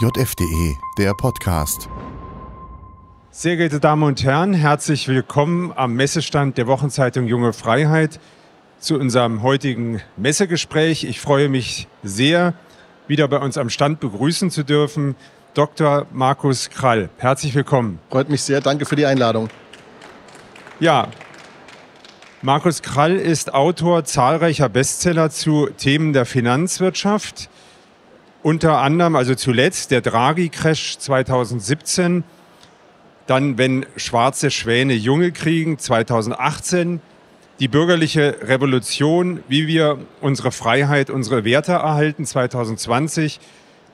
JFDE, der Podcast. Sehr geehrte Damen und Herren, herzlich willkommen am Messestand der Wochenzeitung Junge Freiheit zu unserem heutigen Messegespräch. Ich freue mich sehr, wieder bei uns am Stand begrüßen zu dürfen Dr. Markus Krall. Herzlich willkommen. Freut mich sehr, danke für die Einladung. Ja, Markus Krall ist Autor zahlreicher Bestseller zu Themen der Finanzwirtschaft. Unter anderem, also zuletzt, der Draghi-Crash 2017, dann Wenn schwarze Schwäne Junge kriegen 2018, die bürgerliche Revolution, wie wir unsere Freiheit, unsere Werte erhalten 2020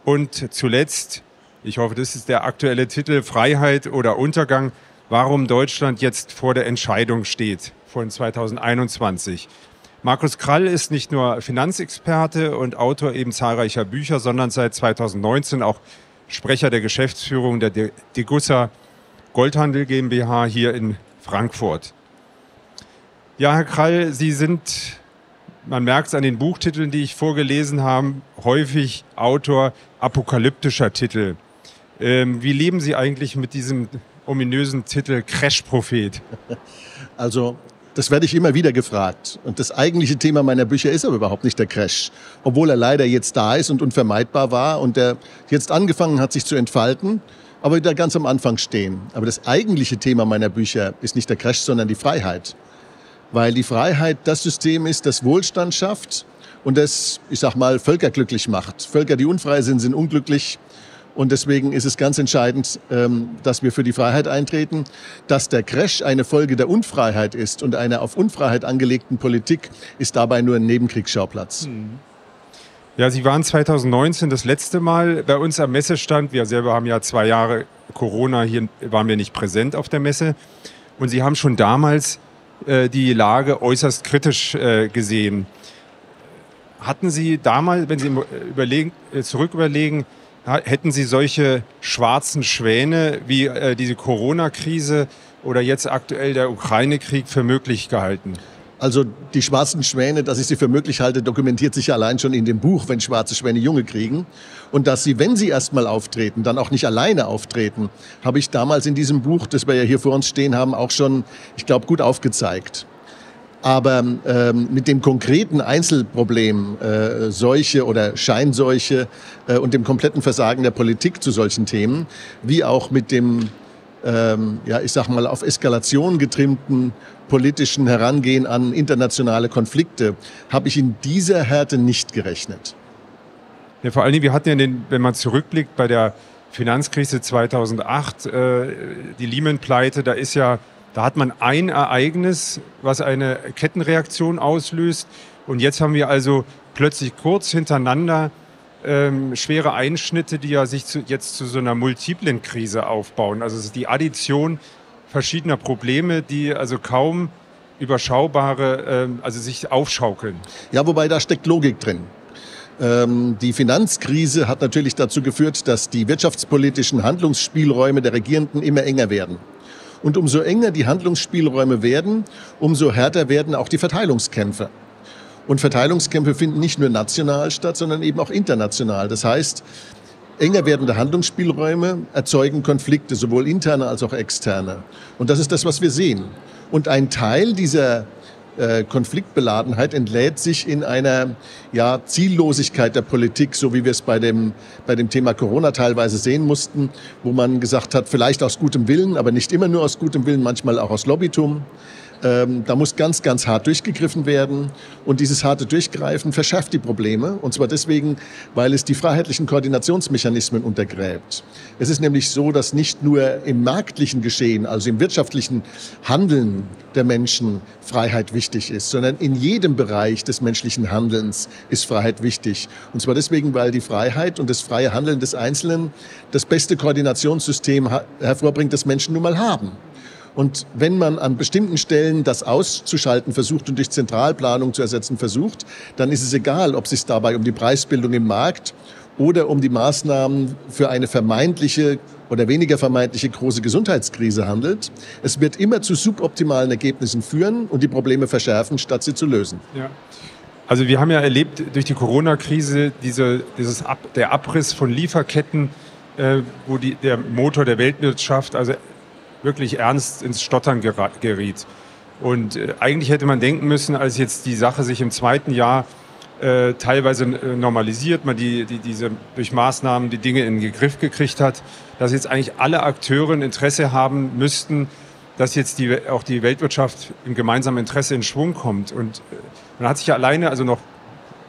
und zuletzt, ich hoffe, das ist der aktuelle Titel, Freiheit oder Untergang, warum Deutschland jetzt vor der Entscheidung steht von 2021. Markus Krall ist nicht nur Finanzexperte und Autor eben zahlreicher Bücher, sondern seit 2019 auch Sprecher der Geschäftsführung der Degussa Goldhandel GmbH hier in Frankfurt. Ja, Herr Krall, Sie sind, man merkt es an den Buchtiteln, die ich vorgelesen habe, häufig Autor apokalyptischer Titel. Ähm, wie leben Sie eigentlich mit diesem ominösen Titel Crash-Prophet? Also das werde ich immer wieder gefragt. Und das eigentliche Thema meiner Bücher ist aber überhaupt nicht der Crash. Obwohl er leider jetzt da ist und unvermeidbar war und der jetzt angefangen hat, sich zu entfalten, aber wieder ganz am Anfang stehen. Aber das eigentliche Thema meiner Bücher ist nicht der Crash, sondern die Freiheit. Weil die Freiheit das System ist, das Wohlstand schafft und das, ich sag mal, Völker glücklich macht. Völker, die unfrei sind, sind unglücklich. Und deswegen ist es ganz entscheidend, ähm, dass wir für die Freiheit eintreten. Dass der Crash eine Folge der Unfreiheit ist und einer auf Unfreiheit angelegten Politik, ist dabei nur ein Nebenkriegsschauplatz. Hm. Ja, Sie waren 2019 das letzte Mal bei uns am Messestand. Wir selber haben ja zwei Jahre Corona, hier waren wir nicht präsent auf der Messe. Und Sie haben schon damals äh, die Lage äußerst kritisch äh, gesehen. Hatten Sie damals, wenn Sie äh, überlegen, Hätten Sie solche schwarzen Schwäne wie äh, diese Corona-Krise oder jetzt aktuell der Ukraine-Krieg für möglich gehalten? Also die schwarzen Schwäne, dass ich sie für möglich halte, dokumentiert sich allein schon in dem Buch, wenn schwarze Schwäne Junge kriegen. Und dass sie, wenn sie erstmal auftreten, dann auch nicht alleine auftreten, habe ich damals in diesem Buch, das wir ja hier vor uns stehen haben, auch schon, ich glaube, gut aufgezeigt. Aber ähm, mit dem konkreten Einzelproblem äh, Seuche oder Scheinseuche äh, und dem kompletten Versagen der Politik zu solchen Themen, wie auch mit dem, ähm, ja, ich sag mal, auf Eskalation getrimmten politischen Herangehen an internationale Konflikte, habe ich in dieser Härte nicht gerechnet. Ja, vor allen Dingen, wir hatten ja, den, wenn man zurückblickt, bei der Finanzkrise 2008, äh, die Lehman-Pleite, da ist ja da hat man ein Ereignis, was eine Kettenreaktion auslöst. Und jetzt haben wir also plötzlich kurz hintereinander ähm, schwere Einschnitte, die ja sich zu, jetzt zu so einer multiplen Krise aufbauen. Also es ist die Addition verschiedener Probleme, die also kaum überschaubare, ähm, also sich aufschaukeln. Ja, wobei da steckt Logik drin. Ähm, die Finanzkrise hat natürlich dazu geführt, dass die wirtschaftspolitischen Handlungsspielräume der Regierenden immer enger werden. Und umso enger die Handlungsspielräume werden, umso härter werden auch die Verteilungskämpfe. Und Verteilungskämpfe finden nicht nur national statt, sondern eben auch international. Das heißt, enger werdende Handlungsspielräume erzeugen Konflikte, sowohl interne als auch externe. Und das ist das, was wir sehen. Und ein Teil dieser äh, Konfliktbeladenheit entlädt sich in einer ja, Ziellosigkeit der Politik, so wie wir es bei dem, bei dem Thema Corona teilweise sehen mussten, wo man gesagt hat, vielleicht aus gutem Willen, aber nicht immer nur aus gutem Willen, manchmal auch aus Lobbytum. Ähm, da muss ganz, ganz hart durchgegriffen werden. Und dieses harte Durchgreifen verschärft die Probleme. Und zwar deswegen, weil es die freiheitlichen Koordinationsmechanismen untergräbt. Es ist nämlich so, dass nicht nur im marktlichen Geschehen, also im wirtschaftlichen Handeln der Menschen Freiheit wichtig ist, sondern in jedem Bereich des menschlichen Handelns ist Freiheit wichtig. Und zwar deswegen, weil die Freiheit und das freie Handeln des Einzelnen das beste Koordinationssystem hervorbringt, das Menschen nun mal haben. Und wenn man an bestimmten Stellen das auszuschalten versucht und durch Zentralplanung zu ersetzen versucht, dann ist es egal, ob es sich dabei um die Preisbildung im Markt oder um die Maßnahmen für eine vermeintliche oder weniger vermeintliche große Gesundheitskrise handelt. Es wird immer zu suboptimalen Ergebnissen führen und die Probleme verschärfen, statt sie zu lösen. Ja. Also wir haben ja erlebt durch die Corona-Krise diese, dieses Ab, der Abriss von Lieferketten äh, wo die, der Motor der Weltwirtschaft also wirklich ernst ins Stottern geriet. Und äh, eigentlich hätte man denken müssen, als jetzt die Sache sich im zweiten Jahr äh, teilweise äh, normalisiert, man die, die, diese durch Maßnahmen die Dinge in den Griff gekriegt hat, dass jetzt eigentlich alle Akteure ein Interesse haben müssten, dass jetzt die, auch die Weltwirtschaft im gemeinsamen Interesse in Schwung kommt. Und äh, man hat sich ja alleine, also noch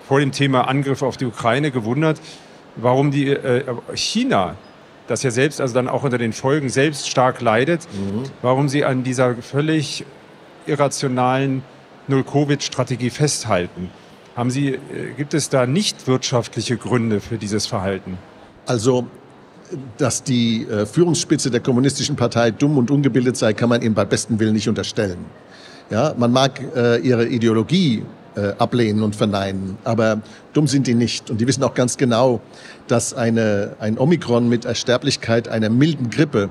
vor dem Thema Angriff auf die Ukraine gewundert, warum die äh, China, das ja selbst also dann auch unter den Folgen selbst stark leidet, mhm. warum sie an dieser völlig irrationalen Null-Covid-Strategie festhalten. Haben Sie, äh, gibt es da nicht wirtschaftliche Gründe für dieses Verhalten? Also dass die äh, Führungsspitze der kommunistischen Partei dumm und ungebildet sei, kann man ihnen bei bestem Willen nicht unterstellen. Ja, man mag äh, ihre Ideologie äh, ablehnen und verneinen, aber dumm sind die nicht. Und die wissen auch ganz genau, dass eine, ein Omikron mit Ersterblichkeit einer milden Grippe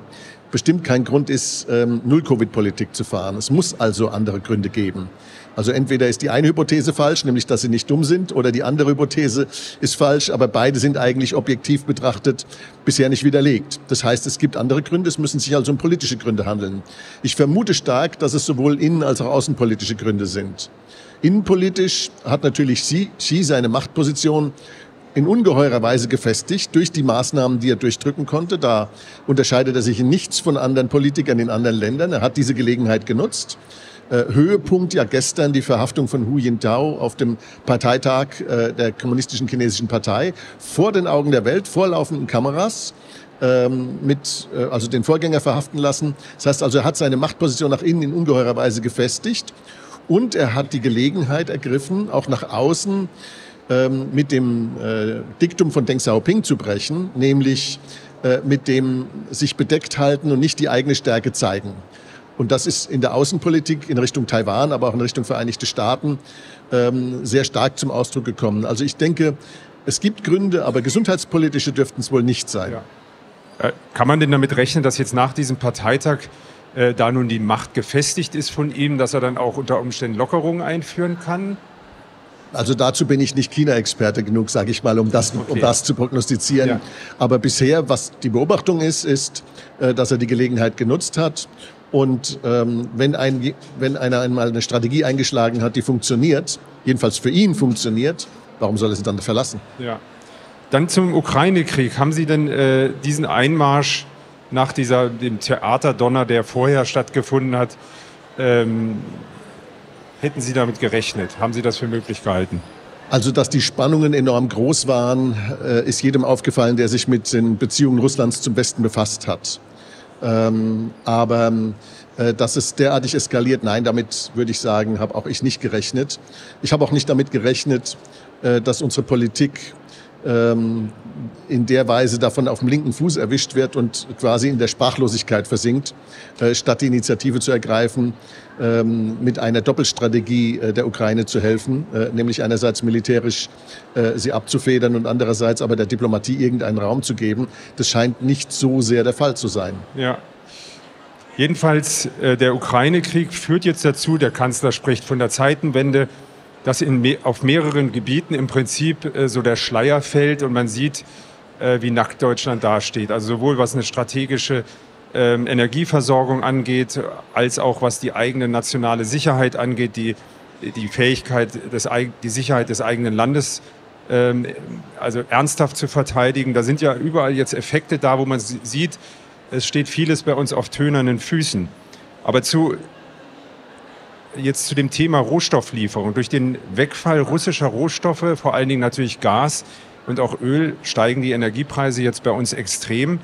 bestimmt kein Grund ist, ähm, Null-Covid-Politik zu fahren. Es muss also andere Gründe geben. Also entweder ist die eine Hypothese falsch, nämlich dass sie nicht dumm sind, oder die andere Hypothese ist falsch, aber beide sind eigentlich objektiv betrachtet bisher nicht widerlegt. Das heißt, es gibt andere Gründe, es müssen sich also um politische Gründe handeln. Ich vermute stark, dass es sowohl innen- als auch außenpolitische Gründe sind. Innenpolitisch hat natürlich Xi seine Machtposition in ungeheurer Weise gefestigt durch die Maßnahmen, die er durchdrücken konnte. Da unterscheidet er sich in nichts von anderen Politikern in anderen Ländern. Er hat diese Gelegenheit genutzt. Äh, Höhepunkt ja gestern die Verhaftung von Hu Jintao auf dem Parteitag äh, der kommunistischen chinesischen Partei vor den Augen der Welt, vor laufenden Kameras ähm, mit, äh, also den Vorgänger verhaften lassen. Das heißt also, er hat seine Machtposition nach innen in ungeheurer Weise gefestigt und er hat die Gelegenheit ergriffen, auch nach außen ähm, mit dem äh, Diktum von Deng Xiaoping zu brechen, nämlich äh, mit dem sich bedeckt halten und nicht die eigene Stärke zeigen. Und das ist in der Außenpolitik in Richtung Taiwan, aber auch in Richtung Vereinigte Staaten ähm, sehr stark zum Ausdruck gekommen. Also ich denke, es gibt Gründe, aber gesundheitspolitische dürften es wohl nicht sein. Ja. Äh, kann man denn damit rechnen, dass jetzt nach diesem Parteitag äh, da nun die Macht gefestigt ist von ihm, dass er dann auch unter Umständen Lockerungen einführen kann? Also dazu bin ich nicht China-Experte genug, sage ich mal, um das, okay. um das zu prognostizieren. Ja. Aber bisher, was die Beobachtung ist, ist, äh, dass er die Gelegenheit genutzt hat. Und ähm, wenn, ein, wenn einer einmal eine Strategie eingeschlagen hat, die funktioniert, jedenfalls für ihn funktioniert, warum soll er sie dann verlassen? Ja. Dann zum Ukraine-Krieg. Haben Sie denn äh, diesen Einmarsch nach dieser, dem Theaterdonner, der vorher stattgefunden hat, ähm, Hätten Sie damit gerechnet? Haben Sie das für möglich gehalten? Also, dass die Spannungen enorm groß waren, äh, ist jedem aufgefallen, der sich mit den Beziehungen Russlands zum Westen befasst hat. Ähm, aber äh, dass es derartig eskaliert, nein, damit würde ich sagen, habe auch ich nicht gerechnet. Ich habe auch nicht damit gerechnet, äh, dass unsere Politik ähm, in der Weise davon auf dem linken Fuß erwischt wird und quasi in der Sprachlosigkeit versinkt, äh, statt die Initiative zu ergreifen, ähm, mit einer Doppelstrategie äh, der Ukraine zu helfen, äh, nämlich einerseits militärisch äh, sie abzufedern und andererseits aber der Diplomatie irgendeinen Raum zu geben. Das scheint nicht so sehr der Fall zu sein. Ja. Jedenfalls, äh, der Ukraine-Krieg führt jetzt dazu, der Kanzler spricht von der Zeitenwende, dass in, auf mehreren Gebieten im Prinzip äh, so der Schleier fällt und man sieht, äh, wie nackt Deutschland dasteht. Also sowohl was eine strategische ähm, Energieversorgung angeht, als auch was die eigene nationale Sicherheit angeht, die, die Fähigkeit, des, die Sicherheit des eigenen Landes ähm, also ernsthaft zu verteidigen. Da sind ja überall jetzt Effekte da, wo man sieht, es steht vieles bei uns auf tönernen Füßen. Aber zu jetzt zu dem Thema Rohstofflieferung. Durch den Wegfall russischer Rohstoffe, vor allen Dingen natürlich Gas und auch Öl, steigen die Energiepreise jetzt bei uns extrem.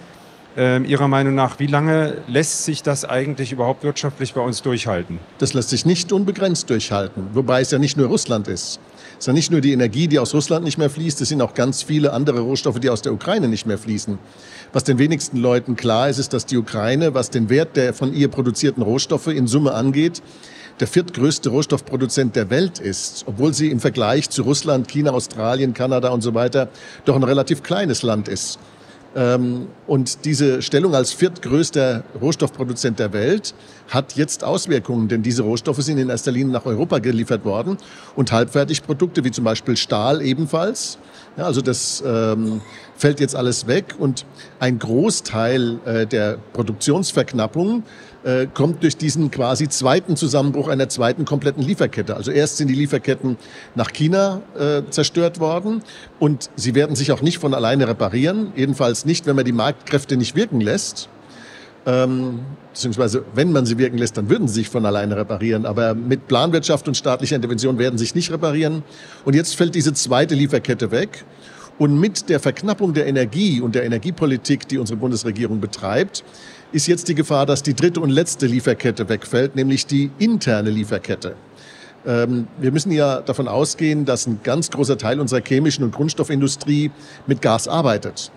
Ähm, Ihrer Meinung nach, wie lange lässt sich das eigentlich überhaupt wirtschaftlich bei uns durchhalten? Das lässt sich nicht unbegrenzt durchhalten, wobei es ja nicht nur Russland ist. Es ist ja nicht nur die Energie, die aus Russland nicht mehr fließt, es sind auch ganz viele andere Rohstoffe, die aus der Ukraine nicht mehr fließen. Was den wenigsten Leuten klar ist, ist, dass die Ukraine, was den Wert der von ihr produzierten Rohstoffe in Summe angeht, der viertgrößte Rohstoffproduzent der Welt ist, obwohl sie im Vergleich zu Russland, China, Australien, Kanada und so weiter doch ein relativ kleines Land ist. Ähm, und diese Stellung als viertgrößter Rohstoffproduzent der Welt hat jetzt Auswirkungen, denn diese Rohstoffe sind in erster Linie nach Europa geliefert worden und Halbfertigprodukte wie zum Beispiel Stahl ebenfalls Ja, also das ähm, fällt jetzt alles weg und ein Großteil äh, der Produktionsverknappung äh, kommt durch diesen quasi zweiten Zusammenbruch einer zweiten kompletten Lieferkette. Also erst sind die Lieferketten nach China äh, zerstört worden und sie werden sich auch nicht von alleine reparieren, jedenfalls nicht, wenn man die Marktkräfte nicht wirken lässt. Ähm, beziehungsweise wenn man sie wirken lässt, dann würden sie sich von alleine reparieren. Aber mit Planwirtschaft und staatlicher Intervention werden sie sich nicht reparieren. Und jetzt fällt diese zweite Lieferkette weg. Und mit der Verknappung der Energie und der Energiepolitik, die unsere Bundesregierung betreibt, ist jetzt die Gefahr, dass die dritte und letzte Lieferkette wegfällt, nämlich die interne Lieferkette. Ähm, wir müssen ja davon ausgehen, dass ein ganz großer Teil unserer chemischen und Grundstoffindustrie mit Gas arbeitet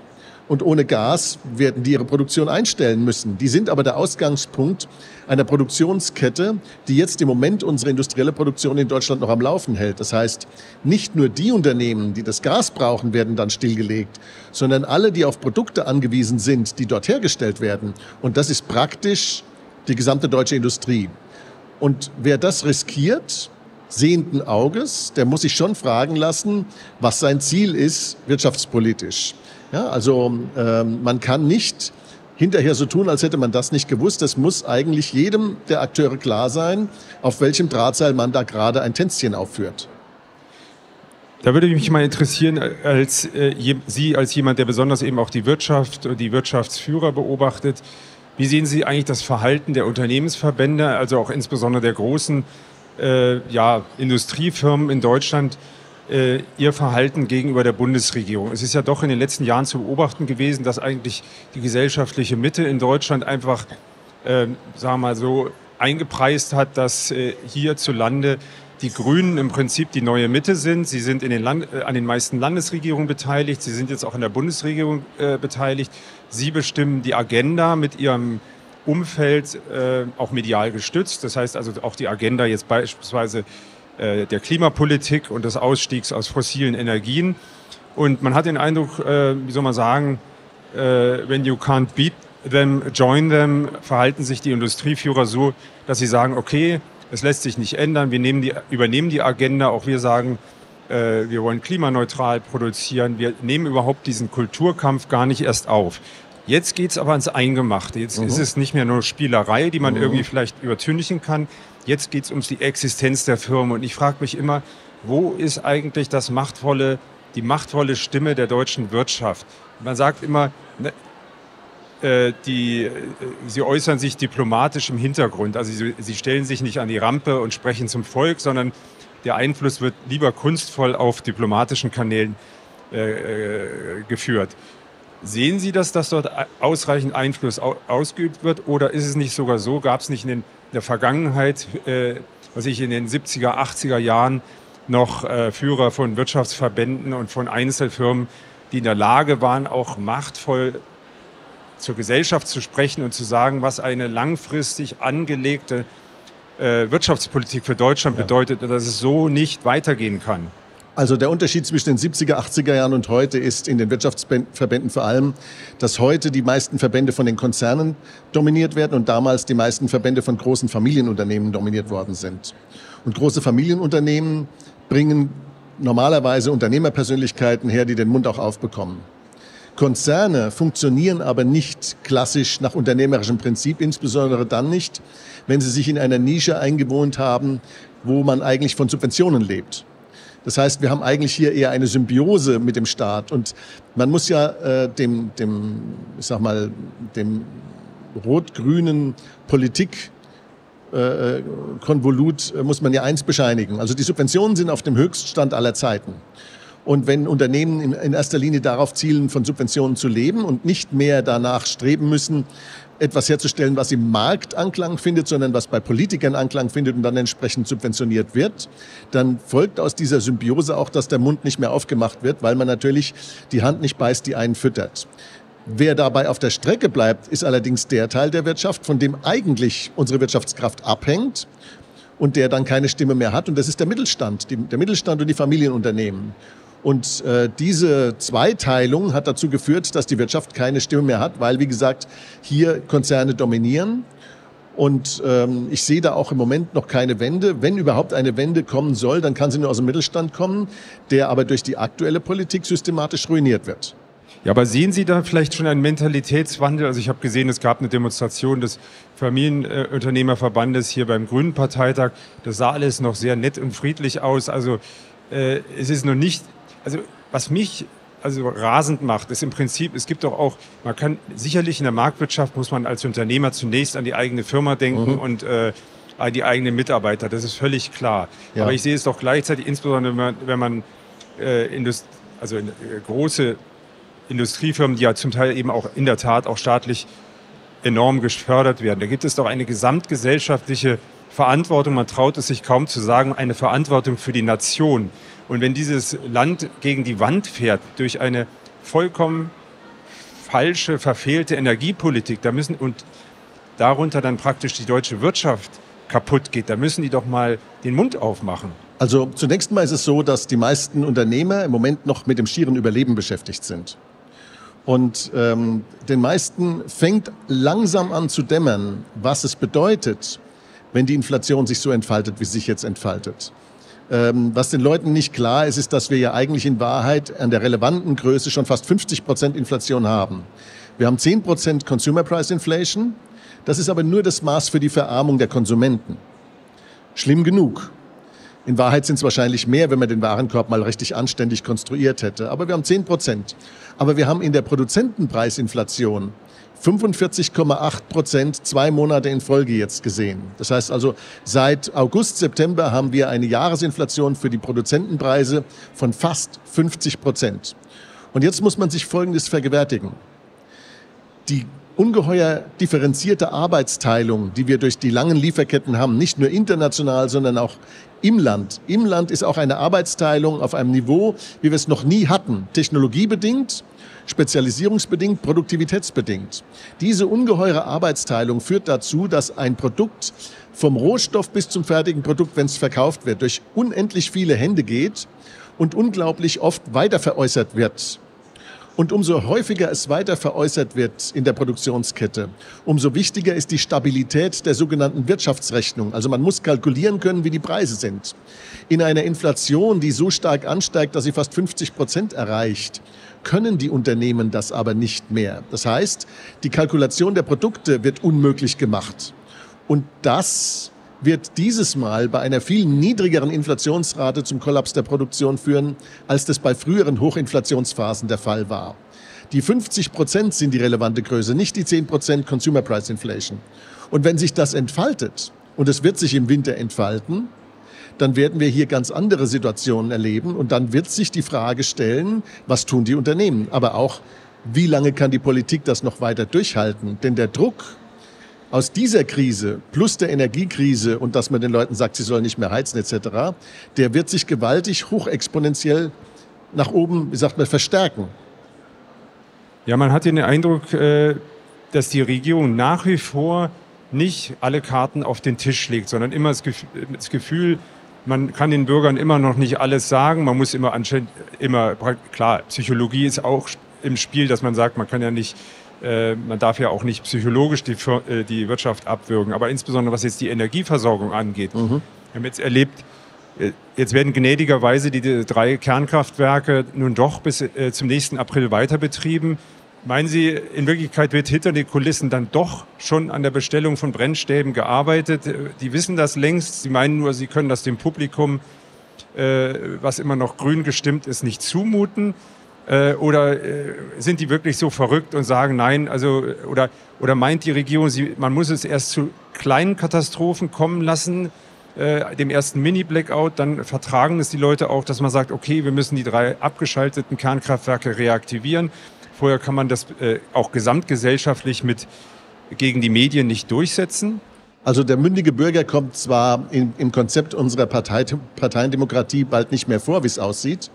und ohne Gas werden die ihre Produktion einstellen müssen. Die sind aber der Ausgangspunkt einer Produktionskette, die jetzt im Moment unsere industrielle Produktion in Deutschland noch am Laufen hält. Das heißt, nicht nur die Unternehmen, die das Gas brauchen, werden dann stillgelegt, sondern alle, die auf Produkte angewiesen sind, die dort hergestellt werden. Und das ist praktisch die gesamte deutsche Industrie. Und wer das riskiert, sehenden Auges, der muss sich schon fragen lassen, was sein Ziel ist wirtschaftspolitisch. Ja, also ähm, man kann nicht hinterher so tun, als hätte man das nicht gewusst. Es muss eigentlich jedem der Akteure klar sein, auf welchem Drahtseil man da gerade ein Tänzchen aufführt. Da würde mich mal interessieren, als äh, Sie als jemand, der besonders eben auch die Wirtschaft und die Wirtschaftsführer beobachtet, wie sehen Sie eigentlich das Verhalten der Unternehmensverbände, also auch insbesondere der großen äh, ja, Industriefirmen in Deutschland, ihr Verhalten gegenüber der Bundesregierung. Es ist ja doch in den letzten Jahren zu beobachten gewesen, dass eigentlich die gesellschaftliche Mitte in Deutschland einfach, äh, sagen wir mal so, eingepreist hat, dass äh, hierzulande die Grünen im Prinzip die neue Mitte sind. Sie sind in den Land äh, an den meisten Landesregierungen beteiligt. Sie sind jetzt auch in der Bundesregierung äh, beteiligt. Sie bestimmen die Agenda mit ihrem Umfeld, äh, auch medial gestützt. Das heißt also auch die Agenda jetzt beispielsweise äh, der Klimapolitik und des Ausstiegs aus fossilen Energien. Und man hat den Eindruck, äh, wie soll man sagen, äh, when you can't beat them, join them, verhalten sich die Industrieführer so, dass sie sagen, okay, es lässt sich nicht ändern, wir die, übernehmen die Agenda, auch wir sagen, äh, wir wollen klimaneutral produzieren, wir nehmen überhaupt diesen Kulturkampf gar nicht erst auf. Jetzt geht's aber ans Eingemachte. Jetzt mhm. ist es nicht mehr nur Spielerei, die man mhm. irgendwie vielleicht übertünchen kann. Jetzt geht's um die Existenz der Firma. Und ich frage mich immer, wo ist eigentlich das machtvolle, die machtvolle Stimme der deutschen Wirtschaft? Man sagt immer, ne, äh, die, äh, sie äußern sich diplomatisch im Hintergrund. Also sie, sie stellen sich nicht an die Rampe und sprechen zum Volk, sondern der Einfluss wird lieber kunstvoll auf diplomatischen Kanälen äh, äh geführt. Sehen Sie, dass das dort ausreichend Einfluss ausgeübt wird? Oder ist es nicht sogar so, gab es nicht in der Vergangenheit, äh, was ich in den 70er, 80er Jahren noch äh, Führer von Wirtschaftsverbänden und von Einzelfirmen, die in der Lage waren, auch machtvoll zur Gesellschaft zu sprechen und zu sagen, was eine langfristig angelegte äh, Wirtschaftspolitik für Deutschland ja. bedeutet, dass es so nicht weitergehen kann. Also der Unterschied zwischen den 70er, 80er Jahren und heute ist in den Wirtschaftsverbänden vor allem, dass heute die meisten Verbände von den Konzernen dominiert werden und damals die meisten Verbände von großen Familienunternehmen dominiert worden sind. Und große Familienunternehmen bringen normalerweise Unternehmerpersönlichkeiten her, die den Mund auch aufbekommen. Konzerne funktionieren aber nicht klassisch nach unternehmerischem Prinzip, insbesondere dann nicht, wenn sie sich in einer Nische eingewohnt haben, wo man eigentlich von Subventionen lebt. Das heißt, wir haben eigentlich hier eher eine Symbiose mit dem Staat. Und man muss ja äh, dem, dem, ich sag mal, dem rot-grünen Politik äh, Konvolut äh, muss man ja eins bescheinigen. Also die Subventionen sind auf dem Höchststand aller Zeiten. Und wenn Unternehmen in erster Linie darauf zielen, von Subventionen zu leben und nicht mehr danach streben müssen, etwas herzustellen, was im Markt Anklang findet, sondern was bei Politikern Anklang findet und dann entsprechend subventioniert wird, dann folgt aus dieser Symbiose auch, dass der Mund nicht mehr aufgemacht wird, weil man natürlich die Hand nicht beißt, die einen füttert. Wer dabei auf der Strecke bleibt, ist allerdings der Teil der Wirtschaft, von dem eigentlich unsere Wirtschaftskraft abhängt und der dann keine Stimme mehr hat. Und das ist der Mittelstand, die, der Mittelstand und die Familienunternehmen. Und äh, diese Zweiteilung hat dazu geführt, dass die Wirtschaft keine Stimme mehr hat, weil, wie gesagt, hier Konzerne dominieren Und ähm, ich sehe da auch im Moment noch keine Wende. Wenn überhaupt eine Wende kommen soll, dann kann sie nur aus dem Mittelstand kommen, der aber durch die aktuelle Politik systematisch ruiniert wird. Ja, aber sehen Sie da vielleicht schon einen Mentalitätswandel? Also ich habe gesehen, es gab eine Demonstration des Familienunternehmerverbandes hier beim Grünen Parteitag. Das sah alles noch sehr nett und friedlich aus. Also äh, es ist noch nicht, also was mich also rasend macht, ist im Prinzip, es gibt doch auch, man kann sicherlich in der Marktwirtschaft muss man als Unternehmer zunächst an die eigene Firma denken mhm. und äh, an die eigenen Mitarbeiter. Das ist völlig klar. Ja. Aber ich sehe es doch gleichzeitig, insbesondere wenn man, wenn man äh, Indust also in, äh, große Industriefirmen, die ja zum Teil eben auch in der Tat auch staatlich enorm gefördert werden. Da gibt es doch eine gesamtgesellschaftliche Verantwortung, man traut es sich kaum zu sagen, eine Verantwortung für die Nation. Und wenn dieses Land gegen die Wand fährt durch eine vollkommen falsche, verfehlte Energiepolitik, da müssen und darunter dann praktisch die deutsche Wirtschaft kaputt geht, da müssen die doch mal den Mund aufmachen. Also zunächst mal ist es so, dass die meisten Unternehmer im Moment noch mit dem schieren Überleben beschäftigt sind. Und ähm, den meisten fängt langsam an zu dämmern, was es bedeutet, wenn die Inflation sich so entfaltet, wie sie sich jetzt entfaltet. Ähm, was den Leuten nicht klar ist, ist, dass wir ja eigentlich in Wahrheit an der relevanten Größe schon fast 50 Prozent Inflation haben. Wir haben 10 Prozent Consumer Price Inflation. Das ist aber nur das Maß für die Verarmung der Konsumenten. Schlimm genug. In Wahrheit sind es wahrscheinlich mehr, wenn man den Warenkorb mal richtig anständig konstruiert hätte. Aber wir haben 10 Prozent. Aber wir haben in der Produzentenpreisinflation 45,8 Prozent zwei Monate in Folge jetzt gesehen. Das heißt also, seit August, September haben wir eine Jahresinflation für die Produzentenpreise von fast 50 Prozent. Und jetzt muss man sich Folgendes vergewärtigen. Die ungeheuer differenzierte Arbeitsteilung, die wir durch die langen Lieferketten haben, nicht nur international, sondern auch im Land. Im Land ist auch eine Arbeitsteilung auf einem Niveau, wie wir es noch nie hatten, technologiebedingt, spezialisierungsbedingt, produktivitätsbedingt. Diese ungeheure Arbeitsteilung führt dazu, dass ein Produkt vom Rohstoff bis zum fertigen Produkt, wenn es verkauft wird, durch unendlich viele Hände geht und unglaublich oft weiterveräußert wird und umso häufiger es weiter veräußert wird in der Produktionskette, umso wichtiger ist die Stabilität der sogenannten Wirtschaftsrechnung. Also man muss kalkulieren können, wie die Preise sind. In einer Inflation, die so stark ansteigt, dass sie fast 50 Prozent erreicht, können die Unternehmen das aber nicht mehr. Das heißt, die Kalkulation der Produkte wird unmöglich gemacht. Und das wird dieses Mal bei einer viel niedrigeren Inflationsrate zum Kollaps der Produktion führen, als das bei früheren Hochinflationsphasen der Fall war. Die 50 Prozent sind die relevante Größe, nicht die 10 Prozent Consumer Price Inflation. Und wenn sich das entfaltet, und es wird sich im Winter entfalten, dann werden wir hier ganz andere Situationen erleben und dann wird sich die Frage stellen, was tun die Unternehmen, aber auch, wie lange kann die Politik das noch weiter durchhalten? Denn der Druck aus dieser Krise plus der Energiekrise und dass man den Leuten sagt, sie sollen nicht mehr heizen etc., der wird sich gewaltig hochexponentiell nach oben, wie sagt man, verstärken. Ja, man hat den Eindruck, äh, dass die Regierung nach wie vor nicht alle Karten auf den Tisch legt, sondern immer das Gefühl, man kann den Bürgern immer noch nicht alles sagen. Man muss immer anscheinend immer klar, Psychologie ist auch im Spiel, dass man sagt, man kann ja nicht äh, man darf ja auch nicht psychologisch die, äh, die Wirtschaft abwürgen, aber insbesondere was jetzt die Energieversorgung angeht. Mhm. Wir haben jetzt erlebt, äh, Jetzt werden gnädigerweise die drei Kernkraftwerke nun doch bis zum nächsten April weiter betrieben. Meinen Sie, in Wirklichkeit wird hinter den Kulissen dann doch schon an der Bestellung von Brennstäben gearbeitet? Die wissen das längst. Sie meinen nur, sie können das dem Publikum, was immer noch grün gestimmt ist, nicht zumuten. Äh, oder äh, sind die wirklich so verrückt und sagen nein? Also oder oder meint die Regierung, sie, man muss es erst zu kleinen Katastrophen kommen lassen, äh, dem ersten Mini-Blackout, dann vertragen es die Leute auch, dass man sagt, okay, wir müssen die drei abgeschalteten Kernkraftwerke reaktivieren. Vorher kann man das äh, auch gesamtgesellschaftlich mit gegen die Medien nicht durchsetzen. Also der mündige Bürger kommt zwar in, im Konzept unserer Partei, Parteiendemokratie bald nicht mehr vor, wie es aussieht,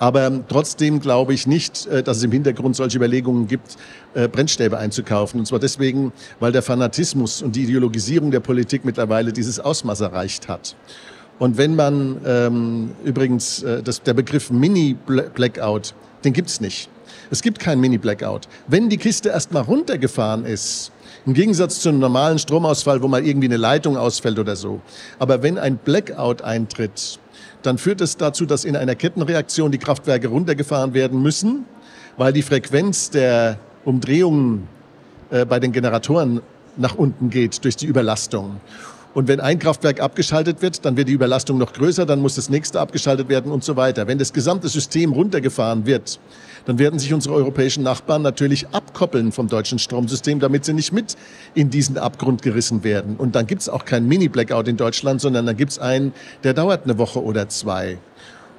aber trotzdem glaube ich nicht, äh, dass es im Hintergrund solche Überlegungen gibt, äh, Brennstäbe einzukaufen. Und zwar deswegen, weil der Fanatismus und die Ideologisierung der Politik mittlerweile dieses Ausmaß erreicht hat. Und wenn man ähm, übrigens äh, das, der Begriff Mini-Blackout, den gibt's nicht. Es gibt keinen Mini-Blackout. Wenn die Kiste erstmal runtergefahren ist, im Gegensatz zu einem normalen Stromausfall, wo mal irgendwie eine Leitung ausfällt oder so. Aber wenn ein Blackout eintritt, dann führt es dazu, dass in einer Kettenreaktion die Kraftwerke runtergefahren werden müssen, weil die Frequenz der Umdrehungen äh, bei den Generatoren nach unten geht durch die Überlastung. Und wenn ein Kraftwerk abgeschaltet wird, dann wird die Überlastung noch größer, dann muss das nächste abgeschaltet werden und so weiter. Wenn das gesamte System runtergefahren wird, dann werden sich unsere europäischen Nachbarn natürlich abkoppeln vom deutschen Stromsystem, damit sie nicht mit in diesen Abgrund gerissen werden. Und dann gibt es auch keinen Mini-Blackout in Deutschland, sondern dann gibt es einen, der dauert eine Woche oder zwei.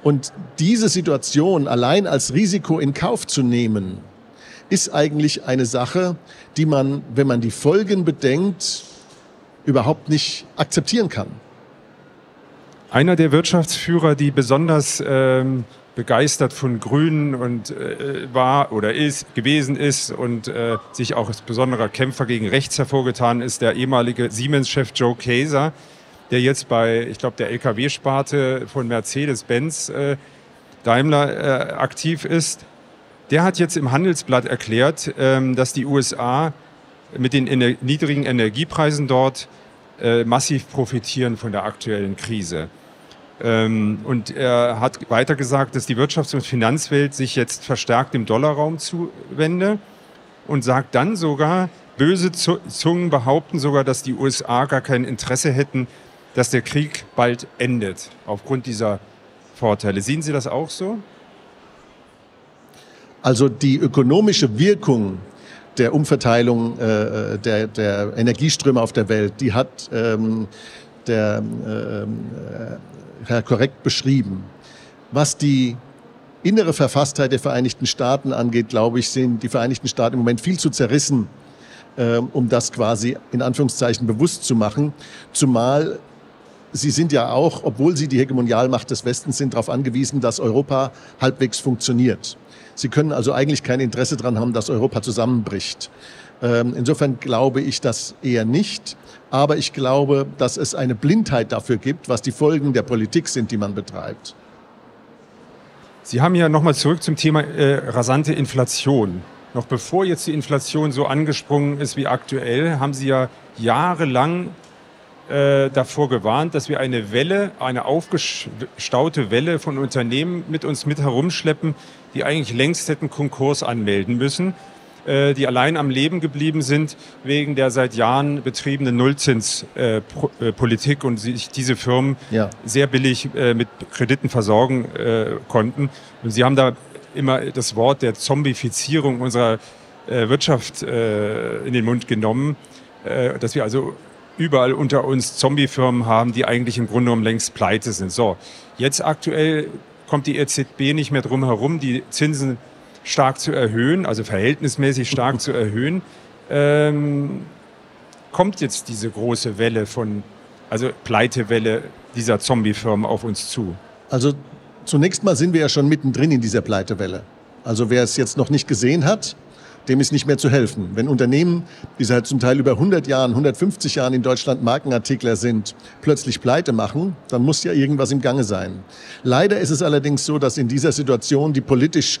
Und diese Situation allein als Risiko in Kauf zu nehmen, ist eigentlich eine Sache, die man, wenn man die Folgen bedenkt, überhaupt nicht akzeptieren kann. Einer der Wirtschaftsführer, die besonders ähm, begeistert von Grünen und äh, war oder ist gewesen ist und äh, sich auch als besonderer Kämpfer gegen rechts hervorgetan ist, der ehemalige Siemens-Chef Joe Kaeser, der jetzt bei, ich glaube, der LKW-Sparte von Mercedes-Benz äh, Daimler äh, aktiv ist. Der hat jetzt im Handelsblatt erklärt, ähm, dass die USA mit den ener niedrigen Energiepreisen dort äh, massiv profitieren von der aktuellen Krise. Ähm, und er hat weiter gesagt, dass die Wirtschafts- und Finanzwelt sich jetzt verstärkt dem Dollarraum zuwende und sagt dann sogar, böse Zungen behaupten sogar, dass die USA gar kein Interesse hätten, dass der Krieg bald endet, aufgrund dieser Vorteile. Sehen Sie das auch so? Also die ökonomische Wirkung der Umverteilung äh, der, der Energieströme auf der Welt, die hat ähm, der äh, Herr korrekt beschrieben. Was die innere Verfasstheit der Vereinigten Staaten angeht, glaube ich, sind die Vereinigten Staaten im Moment viel zu zerrissen, äh, um das quasi in Anführungszeichen bewusst zu machen. Zumal sie sind ja auch, obwohl sie die Hegemonialmacht des Westens sind, darauf angewiesen, dass Europa halbwegs funktioniert. Sie können also eigentlich kein Interesse daran haben, dass Europa zusammenbricht. Ähm, insofern glaube ich das eher nicht. Aber ich glaube, dass es eine Blindheit dafür gibt, was die Folgen der Politik sind, die man betreibt. Sie haben ja nochmal zurück zum Thema äh, rasante Inflation. Noch bevor jetzt die Inflation so angesprungen ist wie aktuell, haben Sie ja jahrelang äh, davor gewarnt, dass wir eine Welle, eine aufgestaute Welle von Unternehmen mit uns mit herumschleppen, die eigentlich längst hätten Konkurs anmelden müssen, äh, die allein am Leben geblieben sind wegen der seit Jahren betriebenen Nullzinspolitik äh, äh und sich diese Firmen ja. sehr billig mit Krediten versorgen konnten. Und Sie haben da immer das Wort der Zombifizierung unserer Wirtschaft in den Mund genommen, dass wir also überall unter uns Zombie-Firmen haben, die eigentlich im Grunde genommen längst pleite sind. So, jetzt aktuell kommt die EZB nicht mehr drum herum, die Zinsen stark zu erhöhen, also verhältnismäßig stark zu erhöhen. Ähm, kommt jetzt diese große Welle von, also Pleitewelle dieser Zombie-Firmen auf uns zu? Also zunächst mal sind wir ja schon mittendrin in dieser Pleitewelle. Also wer es jetzt noch nicht gesehen hat, dem ist nicht mehr zu helfen. Wenn Unternehmen, die seit zum Teil über 100 Jahren, 150 Jahren in Deutschland Markenartikler sind, plötzlich pleite machen, dann muss ja irgendwas im Gange sein. Leider ist es allerdings so, dass in dieser Situation die politisch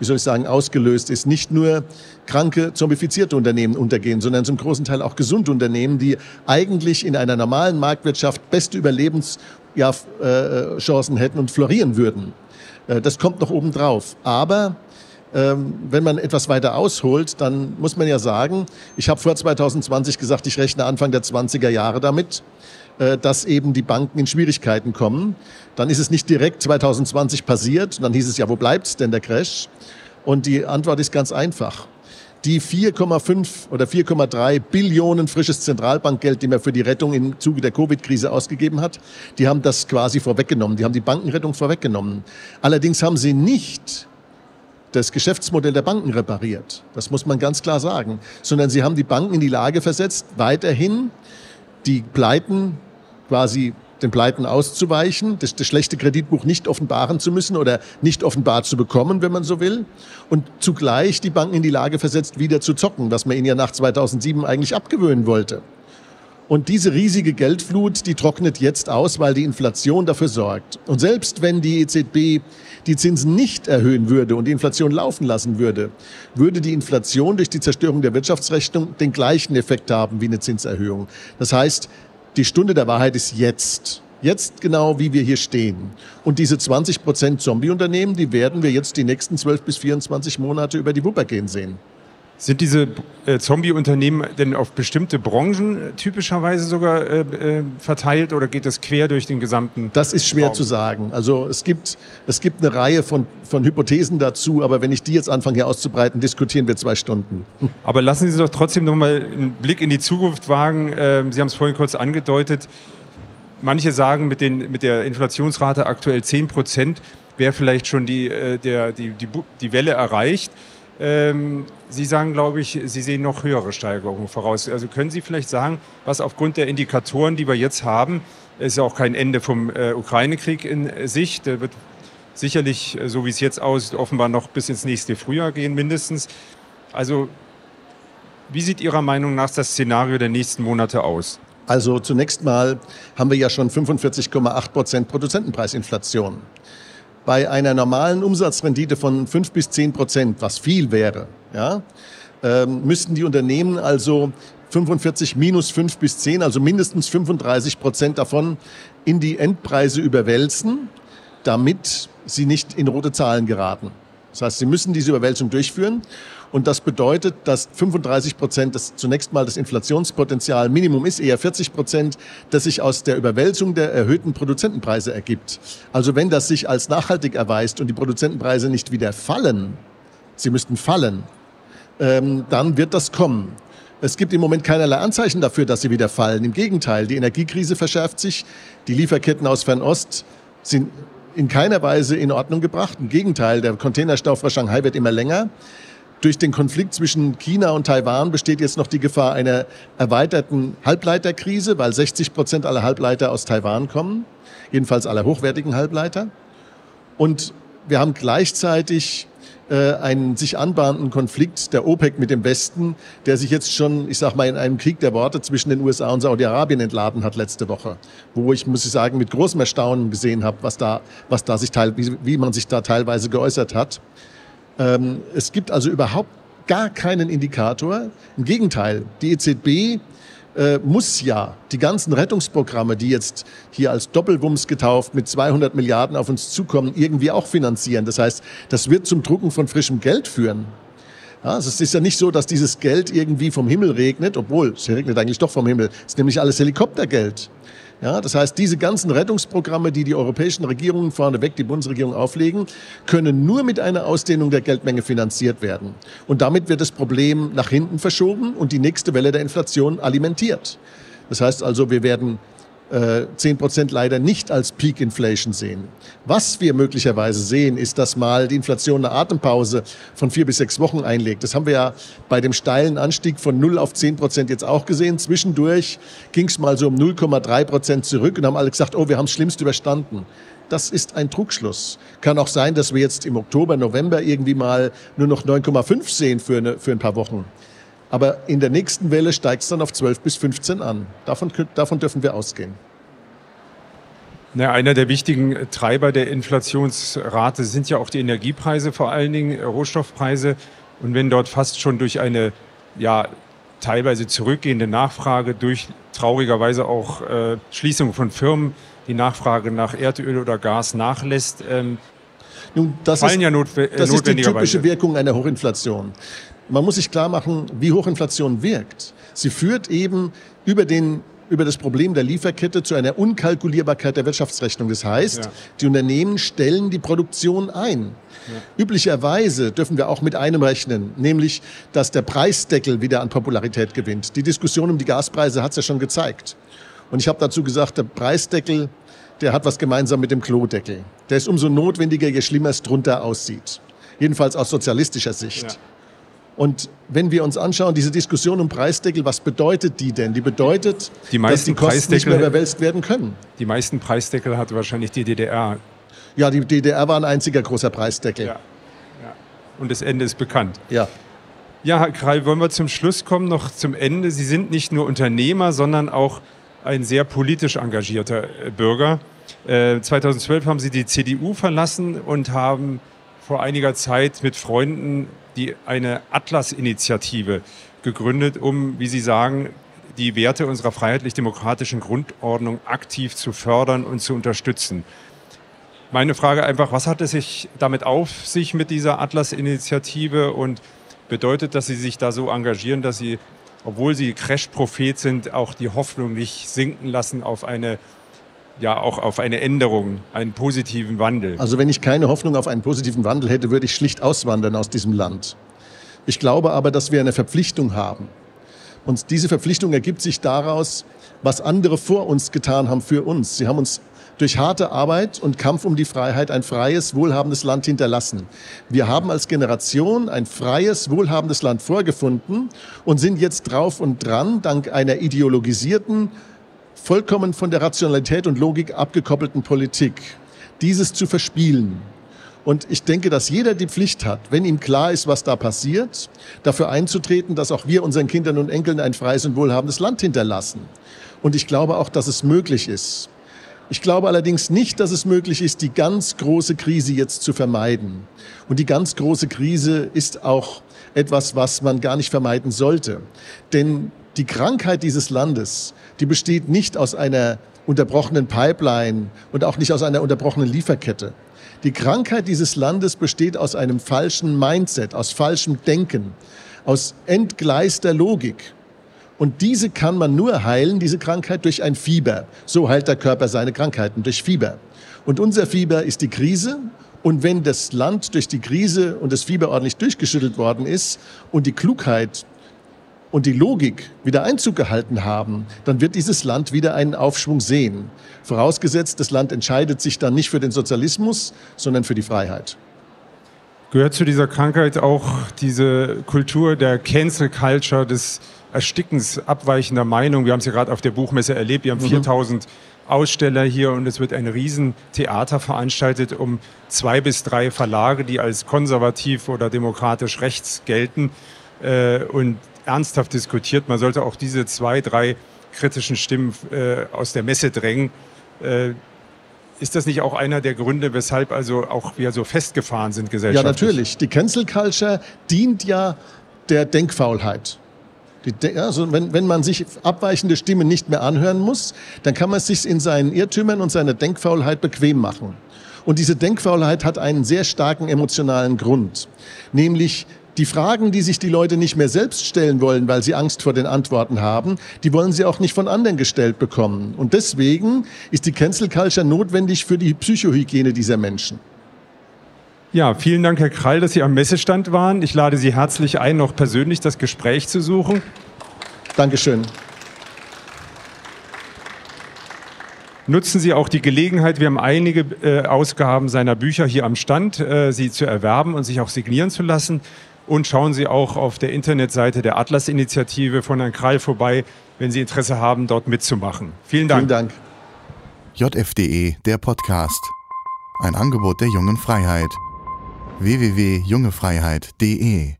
wie soll ich sagen, ausgelöst ist, nicht nur kranke, zombifizierte Unternehmen untergehen, sondern zum großen Teil auch gesunde Unternehmen, die eigentlich in einer normalen Marktwirtschaft beste Überlebenschancen hätten und florieren würden. Äh, das kommt noch oben drauf. Aber ähm, wenn man etwas weiter ausholt, dann muss man ja sagen, ich habe vor 2020 gesagt, ich rechne Anfang der 20er Jahre damit, äh, dass eben die Banken in Schwierigkeiten kommen. Dann ist es nicht direkt 2020 passiert. Dann hieß es ja, wo bleibt's denn der Crash? Und die Antwort ist ganz einfach. Die 4,5 oder 4,3 Billionen frisches Zentralbankgeld, die man für die Rettung im Zuge der Covid-Krise ausgegeben hat, die haben das quasi vorweggenommen. Die haben die Bankenrettung vorweggenommen. Allerdings haben sie nicht das Geschäftsmodell der Banken repariert. Das muss man ganz klar sagen. Sondern sie haben die Banken in die Lage versetzt, weiterhin die Pleiten quasi den Pleiten auszuweichen, das, das, schlechte Kreditbuch nicht offenbaren zu müssen oder nicht offenbar zu bekommen, wenn man so will, und zugleich die Banken in die Lage versetzt, wieder zu zocken, was man ihnen ja nach 2007 eigentlich abgewöhnen wollte. Und diese riesige Geldflut, die trocknet jetzt aus, weil die Inflation dafür sorgt. Und selbst wenn die EZB die Zinsen nicht erhöhen würde und die Inflation laufen lassen würde, würde die Inflation durch die Zerstörung der Wirtschaftsrechnung den gleichen Effekt haben wie eine Zinserhöhung. Das heißt, die Stunde der Wahrheit ist jetzt. Jetzt genau, wie wir hier stehen. Und diese 20 Prozent Zombie-Unternehmen, die werden wir jetzt die nächsten 12 bis 24 Monate über die Wupper gehen sehen. Sind diese äh, Zombie-Unternehmen denn auf bestimmte Branchen äh, typischerweise sogar äh, äh, verteilt oder geht das quer durch den gesamten? Das ist schwer Raum? zu sagen. Also es gibt, es gibt eine Reihe von, von Hypothesen dazu, aber wenn ich die jetzt anfange hier auszubreiten, diskutieren wir zwei Stunden. Aber lassen Sie doch trotzdem noch mal einen Blick in die Zukunft wagen. Ähm, Sie haben es vorhin kurz angedeutet. Manche sagen, mit, den, mit der Inflationsrate aktuell 10 Prozent wäre vielleicht schon die, äh, der, die, die, die Welle erreicht. Ähm, Sie sagen, glaube ich, Sie sehen noch höhere Steigerungen voraus. Also können Sie vielleicht sagen, was aufgrund der Indikatoren, die wir jetzt haben, ist ja auch kein Ende vom äh, Ukraine-Krieg in Sicht. Der wird sicherlich, äh, so wie es jetzt aussieht, offenbar noch bis ins nächste Frühjahr gehen, mindestens. Also, wie sieht Ihrer Meinung nach das Szenario der nächsten Monate aus? Also zunächst mal haben wir ja schon 45,8 Prozent Produzentenpreisinflation bei einer normalen Umsatzrendite von fünf bis zehn Prozent, was viel wäre, ja, ähm, müssten die Unternehmen also 45 minus 5 bis 10, also mindestens 35 Prozent davon in die Endpreise überwälzen, damit sie nicht in rote Zahlen geraten. Das heißt, sie müssen diese Überwälzung durchführen. Und das bedeutet, dass 35 Prozent das zunächst mal das Inflationspotenzial Minimum ist, eher 40 Prozent, das sich aus der Überwälzung der erhöhten Produzentenpreise ergibt. Also wenn das sich als nachhaltig erweist und die Produzentenpreise nicht wieder fallen, sie müssten fallen, ähm, dann wird das kommen. Es gibt im Moment keinerlei Anzeichen dafür, dass sie wieder fallen. Im Gegenteil, die Energiekrise verschärft sich, die Lieferketten aus Fernost sind in keiner Weise in Ordnung gebracht. Im Gegenteil, der Containerstau vor Shanghai wird immer länger. Durch den Konflikt zwischen China und Taiwan besteht jetzt noch die Gefahr einer erweiterten Halbleiterkrise, weil 60 Prozent aller Halbleiter aus Taiwan kommen, jedenfalls aller hochwertigen Halbleiter. Und wir haben gleichzeitig äh, einen sich anbahnenden Konflikt der OPEC mit dem Westen, der sich jetzt schon, ich sag mal, in einem Krieg der Worte zwischen den USA und Saudi-Arabien entladen hat letzte Woche, wo ich, muss ich sagen, mit großem Erstaunen gesehen habe, was da, was da sich teil, wie, wie man sich da teilweise geäußert hat. Ähm, es gibt also überhaupt gar keinen Indikator. Im Gegenteil, die EZB äh, muss ja die ganzen Rettungsprogramme, die jetzt hier als Doppelwumms getauft mit 200 Milliarden auf uns zukommen, irgendwie auch finanzieren. Das heißt, das wird zum Drucken von frischem Geld führen. Ja, also es ist ja nicht so, dass dieses Geld irgendwie vom Himmel regnet, obwohl es regnet eigentlich doch vom Himmel. Es ist nämlich alles Helikoptergeld. Ja, das heißt, diese ganzen Rettungsprogramme, die die europäischen Regierungen vorneweg, die Bundesregierung auflegen, können nur mit einer Ausdehnung der Geldmenge finanziert werden. Und damit wird das Problem nach hinten verschoben und die nächste Welle der Inflation alimentiert. Das heißt also, wir werden 10 äh, Prozent leider nicht als Peak Inflation sehen. Was wir möglicherweise sehen, ist, dass mal die Inflation eine Atempause von vier bis sechs Wochen einlegt. Das haben wir ja bei dem steilen Anstieg von 0 auf 10 Prozent jetzt auch gesehen. Zwischendurch ging es mal so um 0,3 Prozent zurück und haben alle gesagt, oh, wir haben es schlimmst überstanden. Das ist ein Trugschluss. Kann auch sein, dass wir jetzt im Oktober, November irgendwie mal nur noch 9,5 sehen für, eine, für ein paar Wochen. Aber in der nächsten Welle steigt es dann auf 12 bis 15 an. Davon, davon dürfen wir ausgehen. Na, einer der wichtigen Treiber der Inflationsrate sind ja auch die Energiepreise, vor allen Dingen Rohstoffpreise. Und wenn dort fast schon durch eine ja, teilweise zurückgehende Nachfrage, durch traurigerweise auch äh, Schließung von Firmen, die Nachfrage nach Erdöl oder Gas nachlässt, ähm, Nun, das fallen ist, ja notwe das ist die typische Wirkung einer Hochinflation. Man muss sich klar machen, wie Hochinflation wirkt. Sie führt eben über den über das Problem der Lieferkette zu einer Unkalkulierbarkeit der Wirtschaftsrechnung. Das heißt, ja. die Unternehmen stellen die Produktion ein. Ja. Üblicherweise dürfen wir auch mit einem rechnen, nämlich, dass der Preisdeckel wieder an Popularität gewinnt. Die Diskussion um die Gaspreise hat es ja schon gezeigt. Und ich habe dazu gesagt, der Preisdeckel, der hat was gemeinsam mit dem Klodeckel. Der ist umso notwendiger, je schlimmer es drunter aussieht. Jedenfalls aus sozialistischer Sicht. Ja. Und wenn wir uns anschauen, diese Diskussion um Preisdeckel, was bedeutet die denn? Die bedeutet, die dass die Kosten nicht mehr überwälzt werden können. Die meisten Preisdeckel hatte wahrscheinlich die DDR. Ja, die DDR war ein einziger großer Preisdeckel. Ja. ja. Und das Ende ist bekannt. Ja. Ja, Herr Krall, wollen wir zum Schluss kommen, noch zum Ende. Sie sind nicht nur Unternehmer, sondern auch ein sehr politisch engagierter äh, Bürger. 2012 äh, haben Sie die CDU verlassen und haben vor einiger Zeit mit Freunden die eine Atlas-Initiative gegründet, um, wie Sie sagen, die Werte unserer freiheitlich-demokratischen Grundordnung aktiv zu fördern und zu unterstützen. Meine Frage einfach, was hat es sich damit auf sich mit dieser Atlas-Initiative und bedeutet, dass Sie sich da so engagieren, dass Sie, obwohl Sie Crash-Prophet sind, auch die Hoffnung nicht sinken lassen auf eine ja auch auf eine Änderung, einen positiven Wandel. Also wenn ich keine Hoffnung auf einen positiven Wandel hätte, würde ich schlicht auswandern aus diesem Land. Ich glaube aber, dass wir eine Verpflichtung haben. Und diese Verpflichtung ergibt sich daraus, was andere vor uns getan haben für uns. Sie haben uns durch harte Arbeit und Kampf um die Freiheit ein freies, wohlhabendes Land hinterlassen. Wir haben als Generation ein freies, wohlhabendes Land vorgefunden und sind jetzt drauf und dran, dank einer ideologisierten, vollkommen von der Rationalität und Logik abgekoppelten Politik, dieses zu verspielen. Und ich denke, dass jeder die Pflicht hat, wenn ihm klar ist, was da passiert, dafür einzutreten, dass auch wir unseren Kindern und Enkeln ein freies und wohlhabendes Land hinterlassen. Und ich glaube auch, dass es möglich ist. Ich glaube allerdings nicht, dass es möglich ist, die ganz große Krise jetzt zu vermeiden. Und die ganz große Krise ist auch etwas, was man gar nicht vermeiden sollte. Denn die Krankheit dieses Landes, die besteht nicht aus einer unterbrochenen Pipeline und auch nicht aus einer unterbrochenen Lieferkette. Die Krankheit dieses Landes besteht aus einem falschen Mindset, aus falschem Denken, aus entgleister Logik. Und diese kann man nur heilen, diese Krankheit, durch ein Fieber. So heilt der Körper seine Krankheiten, durch Fieber. Und unser Fieber ist die Krise. Und wenn das Land durch die Krise und das Fieber ordentlich durchgeschüttelt worden ist und die Klugheit und die Logik wieder Einzug gehalten haben, dann wird dieses Land wieder einen Aufschwung sehen. Vorausgesetzt, das Land entscheidet sich dann nicht für den Sozialismus, sondern für die Freiheit. Gehört zu dieser Krankheit auch diese Kultur der Cancel Culture, des Erstickens abweichender Meinung. Wir haben es ja gerade auf der Buchmesse erlebt. Wir haben mhm. 4000 Aussteller hier und es wird ein Riesentheater veranstaltet, um zwei bis drei Verlage, die als konservativ oder demokratisch rechts gelten äh, und ernsthaft diskutiert. Man sollte auch diese zwei, drei kritischen Stimmen äh, aus der Messe drängen. Äh, ist das nicht auch einer der Gründe, weshalb also auch wir so festgefahren sind gesellschaftlich? Ja, natürlich. Die Cancel Culture dient ja der Denkfaulheit. Die, also wenn, wenn man sich abweichende Stimmen nicht mehr anhören muss, dann kann man es sich in seinen Irrtümern und seiner Denkfaulheit bequem machen. Und diese Denkfaulheit hat einen sehr starken emotionalen Grund, nämlich die Fragen, die sich die Leute nicht mehr selbst stellen wollen, weil sie Angst vor den Antworten haben, die wollen sie auch nicht von anderen gestellt bekommen. Und deswegen ist die Cancel Culture notwendig für die Psychohygiene dieser Menschen. Ja, vielen Dank, Herr Krall, dass Sie am Messestand waren. Ich lade Sie herzlich ein, noch persönlich das Gespräch zu suchen. Dankeschön. Nutzen Sie auch die Gelegenheit, wir haben einige äh, Ausgaben seiner Bücher hier am Stand, äh, sie zu erwerben und sich auch signieren zu lassen. Und schauen Sie auch auf der Internetseite der Atlas-Initiative von Herrn Krall vorbei, wenn Sie Interesse haben, dort mitzumachen. Vielen Dank. Vielen Dank. JFDE, der Podcast. Ein Angebot der jungen Freiheit www.jungefreiheit.de